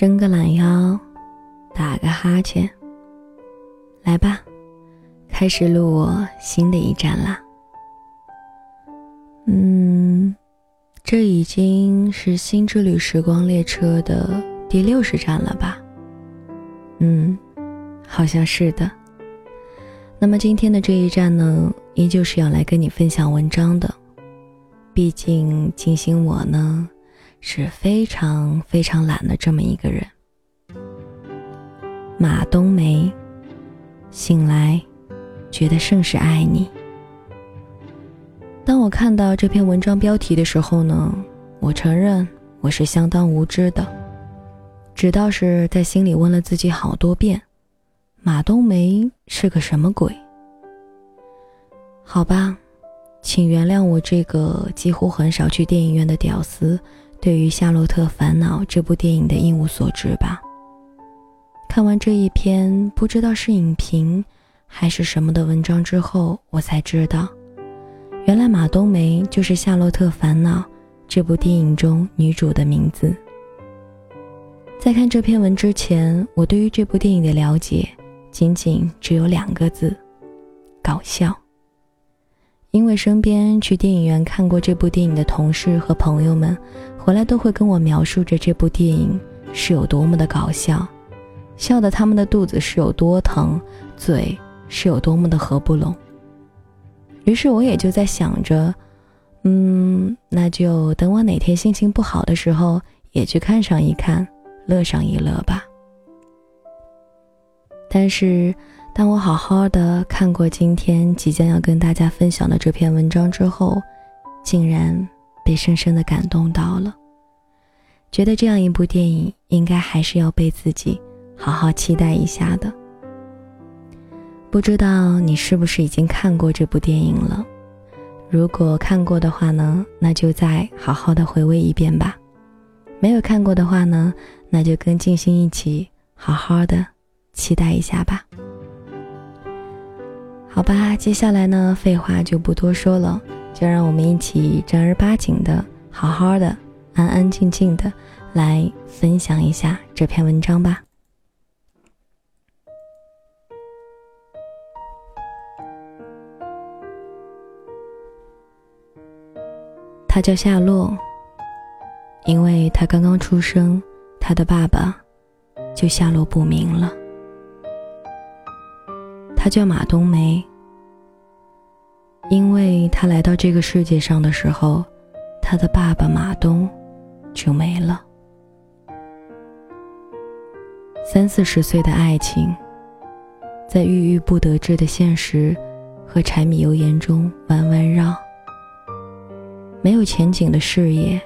伸个懒腰，打个哈欠，来吧，开始录我新的一站啦。嗯，这已经是《新之旅时光列车》的第六十站了吧？嗯，好像是的。那么今天的这一站呢，依旧是要来跟你分享文章的。毕竟，金星我呢。是非常非常懒的这么一个人。马冬梅，醒来，觉得甚是爱你。当我看到这篇文章标题的时候呢，我承认我是相当无知的，只道是在心里问了自己好多遍：马冬梅是个什么鬼？好吧，请原谅我这个几乎很少去电影院的屌丝。对于《夏洛特烦恼》这部电影的一无所知吧。看完这一篇不知道是影评还是什么的文章之后，我才知道，原来马冬梅就是《夏洛特烦恼》这部电影中女主的名字。在看这篇文之前，我对于这部电影的了解仅仅只有两个字：搞笑。因为身边去电影院看过这部电影的同事和朋友们，回来都会跟我描述着这部电影是有多么的搞笑，笑得他们的肚子是有多疼，嘴是有多么的合不拢。于是我也就在想着，嗯，那就等我哪天心情不好的时候，也去看上一看，乐上一乐吧。但是。当我好好的看过今天即将要跟大家分享的这篇文章之后，竟然被深深的感动到了，觉得这样一部电影应该还是要被自己好好期待一下的。不知道你是不是已经看过这部电影了？如果看过的话呢，那就再好好的回味一遍吧；没有看过的话呢，那就跟静心一起好好的期待一下吧。好吧，接下来呢，废话就不多说了，就让我们一起正儿八经的、好好的、安安静静的来分享一下这篇文章吧。他叫夏洛，因为他刚刚出生，他的爸爸就下落不明了。他叫马冬梅，因为他来到这个世界上的时候，他的爸爸马东就没了。三四十岁的爱情，在郁郁不得志的现实和柴米油盐中弯弯绕。没有前景的事业，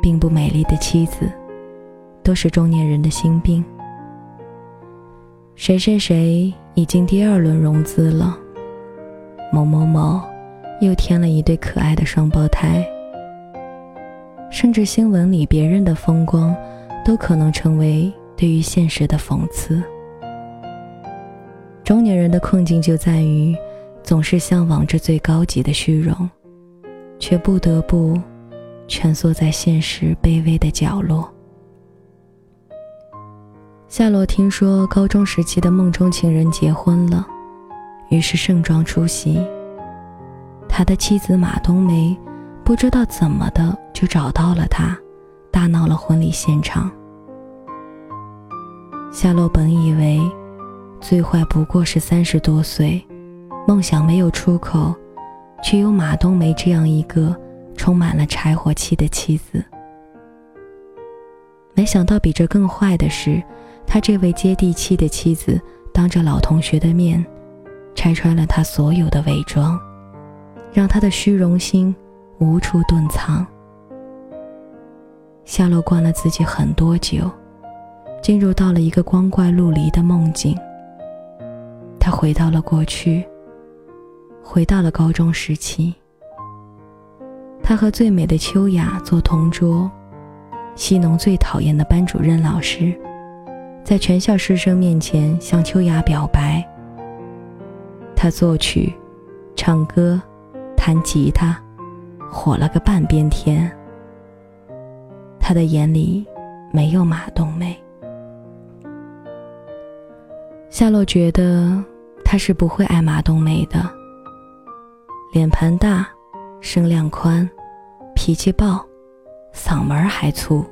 并不美丽的妻子，都是中年人的心病。谁谁谁已经第二轮融资了，某某某又添了一对可爱的双胞胎，甚至新闻里别人的风光，都可能成为对于现实的讽刺。中年人的困境就在于，总是向往着最高级的虚荣，却不得不蜷缩在现实卑微的角落。夏洛听说高中时期的梦中情人结婚了，于是盛装出席。他的妻子马冬梅不知道怎么的就找到了他，大闹了婚礼现场。夏洛本以为最坏不过是三十多岁，梦想没有出口，却有马冬梅这样一个充满了柴火气的妻子。没想到比这更坏的是。他这位接地气的妻子，当着老同学的面，拆穿了他所有的伪装，让他的虚荣心无处遁藏。夏洛灌了自己很多酒，进入到了一个光怪陆离的梦境。他回到了过去，回到了高中时期。他和最美的秋雅做同桌，西农最讨厌的班主任老师。在全校师生面前向秋雅表白。他作曲、唱歌、弹吉他，火了个半边天。他的眼里没有马冬梅。夏洛觉得他是不会爱马冬梅的。脸盘大，声量宽，脾气暴，嗓门还粗。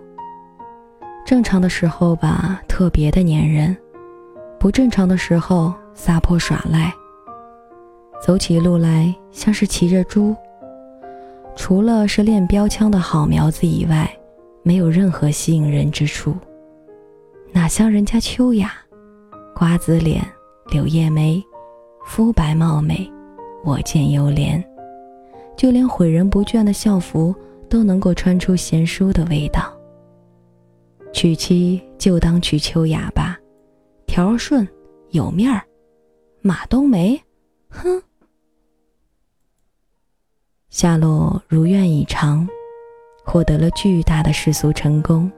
正常的时候吧，特别的粘人；不正常的时候，撒泼耍赖。走起路来像是骑着猪。除了是练标枪的好苗子以外，没有任何吸引人之处。哪像人家秋雅，瓜子脸，柳叶眉，肤白貌美，我见犹怜。就连毁人不倦的校服都能够穿出贤淑的味道。娶妻就当娶秋雅吧，条顺有面儿。马冬梅，哼。夏洛如愿以偿，获得了巨大的世俗成功。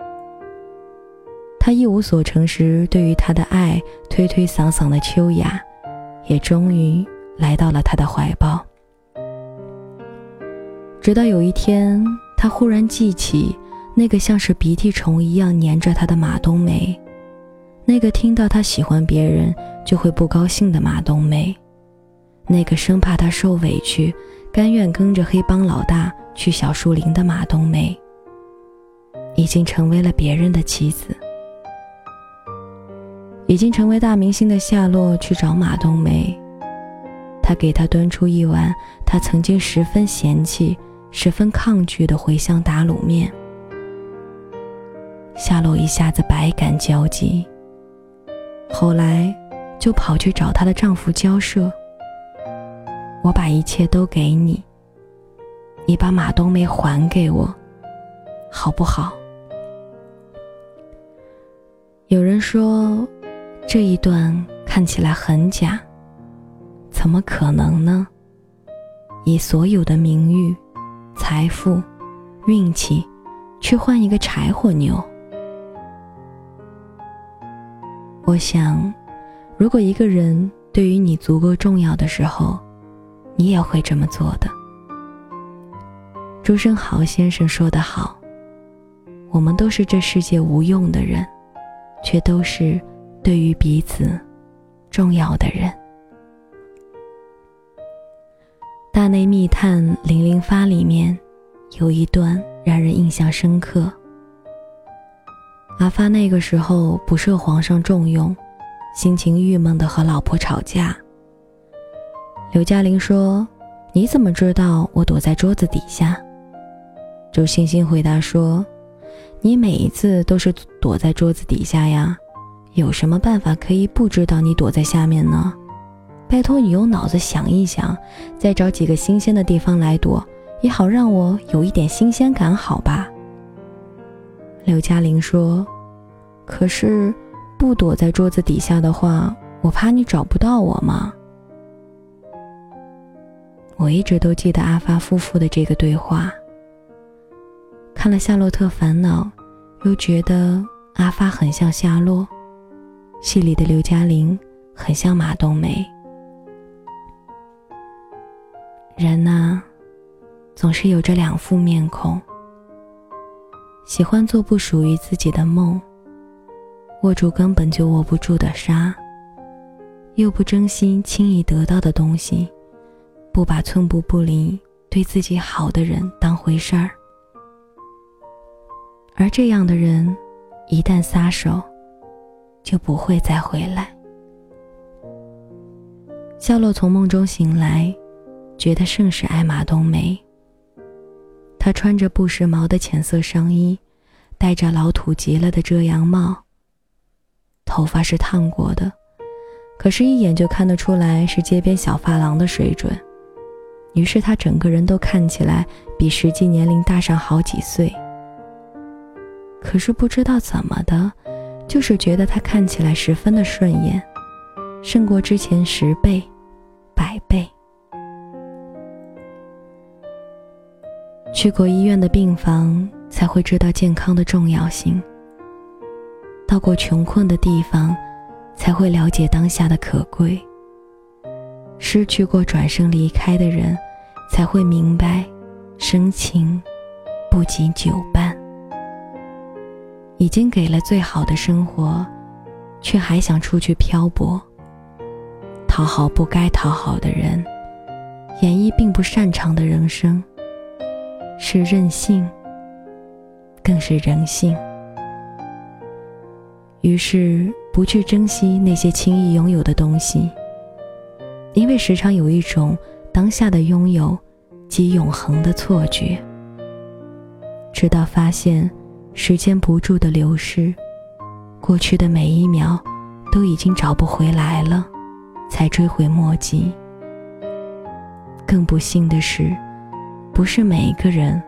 他一无所成时，对于他的爱推推搡搡的秋雅，也终于来到了他的怀抱。直到有一天，他忽然记起那个像是鼻涕虫一样粘着他的马冬梅，那个听到他喜欢别人就会不高兴的马冬梅，那个生怕他受委屈。甘愿跟着黑帮老大去小树林的马冬梅，已经成为了别人的妻子。已经成为大明星的夏洛去找马冬梅，他给他端出一碗他曾经十分嫌弃、十分抗拒的茴香打卤面。夏洛一下子百感交集，后来就跑去找她的丈夫交涉。我把一切都给你，你把马冬梅还给我，好不好？有人说，这一段看起来很假，怎么可能呢？以所有的名誉、财富、运气，去换一个柴火妞？我想，如果一个人对于你足够重要的时候，你也会这么做的。朱生豪先生说得好：“我们都是这世界无用的人，却都是对于彼此重要的人。”《大内密探零零发》里面有一段让人印象深刻。阿发那个时候不受皇上重用，心情郁闷的和老婆吵架。刘嘉玲说：“你怎么知道我躲在桌子底下？”周星星回答说：“你每一次都是躲在桌子底下呀，有什么办法可以不知道你躲在下面呢？拜托你用脑子想一想，再找几个新鲜的地方来躲，也好让我有一点新鲜感，好吧？”刘嘉玲说：“可是，不躲在桌子底下的话，我怕你找不到我嘛。”我一直都记得阿发夫妇的这个对话。看了《夏洛特烦恼》，又觉得阿发很像夏洛，戏里的刘嘉玲很像马冬梅。人呐，总是有着两副面孔，喜欢做不属于自己的梦，握住根本就握不住的沙，又不真心轻易得到的东西。不把寸步不离、对自己好的人当回事儿，而这样的人，一旦撒手，就不会再回来。夏洛从梦中醒来，觉得甚是爱马冬梅。他穿着不时髦的浅色上衣，戴着老土极了的遮阳帽。头发是烫过的，可是，一眼就看得出来是街边小发廊的水准。于是他整个人都看起来比实际年龄大上好几岁。可是不知道怎么的，就是觉得他看起来十分的顺眼，胜过之前十倍、百倍。去过医院的病房，才会知道健康的重要性；到过穷困的地方，才会了解当下的可贵。失去过、转身离开的人，才会明白，深情不及久伴。已经给了最好的生活，却还想出去漂泊，讨好不该讨好的人，演绎并不擅长的人生，是任性，更是人性。于是，不去珍惜那些轻易拥有的东西，因为时常有一种当下的拥有即永恒的错觉。直到发现时间不住的流逝，过去的每一秒都已经找不回来了，才追悔莫及。更不幸的是，不是每一个人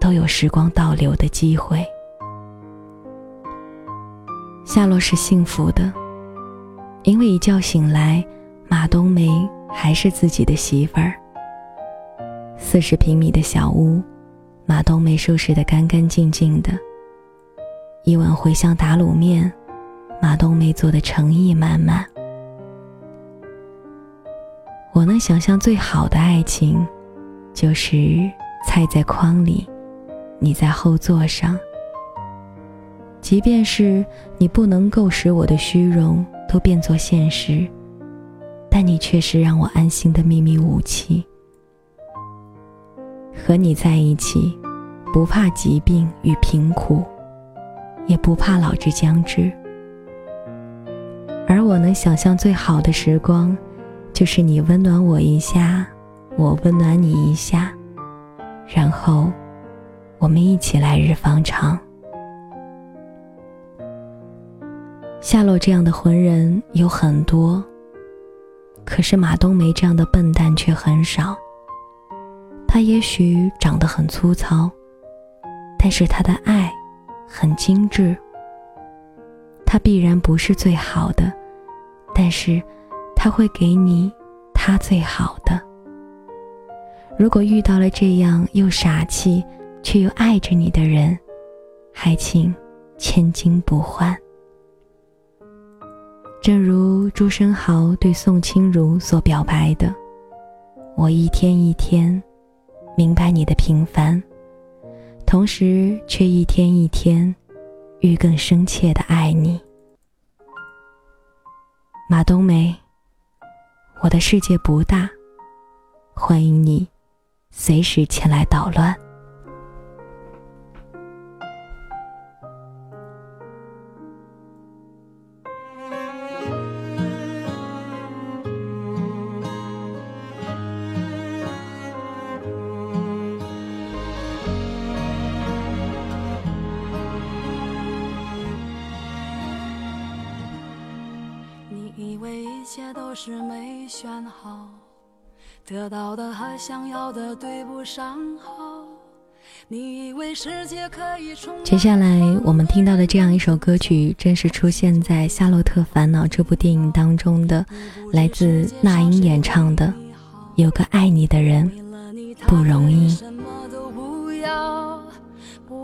都有时光倒流的机会。夏洛是幸福的，因为一觉醒来，马冬梅还是自己的媳妇儿。四十平米的小屋，马冬梅收拾得干干净净的。一碗茴香打卤面，马冬梅做的诚意满满。我能想象最好的爱情，就是菜在筐里，你在后座上。即便是你不能够使我的虚荣都变作现实，但你却是让我安心的秘密武器。和你在一起，不怕疾病与贫苦，也不怕老之将至。而我能想象最好的时光，就是你温暖我一下，我温暖你一下，然后我们一起来日方长。夏洛这样的浑人有很多，可是马冬梅这样的笨蛋却很少。他也许长得很粗糙，但是他的爱很精致。他必然不是最好的，但是他会给你他最好的。如果遇到了这样又傻气却又爱着你的人，还请千金不换。正如朱生豪对宋清如所表白的：“我一天一天明白你的平凡，同时却一天一天愈更深切的爱你。”马冬梅，我的世界不大，欢迎你随时前来捣乱。你以为一切都是没选好，得到的和想要的对不上号。你以为世界可以重接下来我们听到的这样一首歌曲，正是出现在《夏洛特烦恼》这部电影当中的，来自那英演唱的《有个爱你的人不容易》。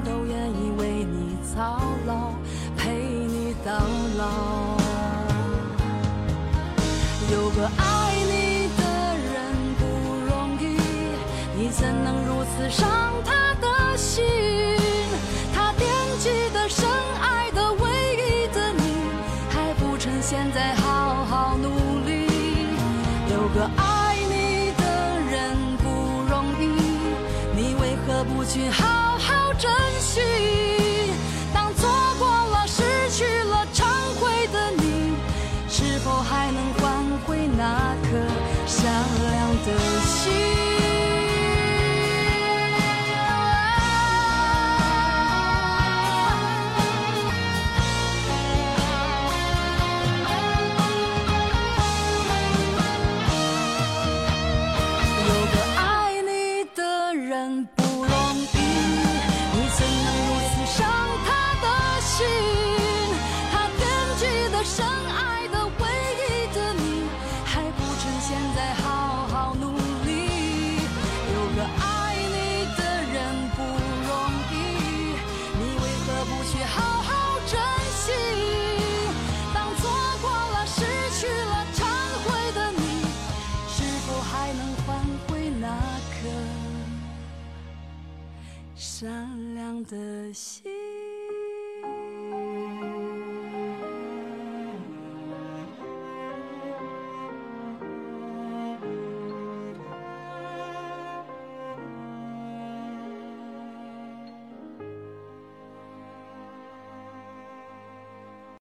都愿意为你操劳，陪你到老。有个爱你的人不容易，你怎能如此伤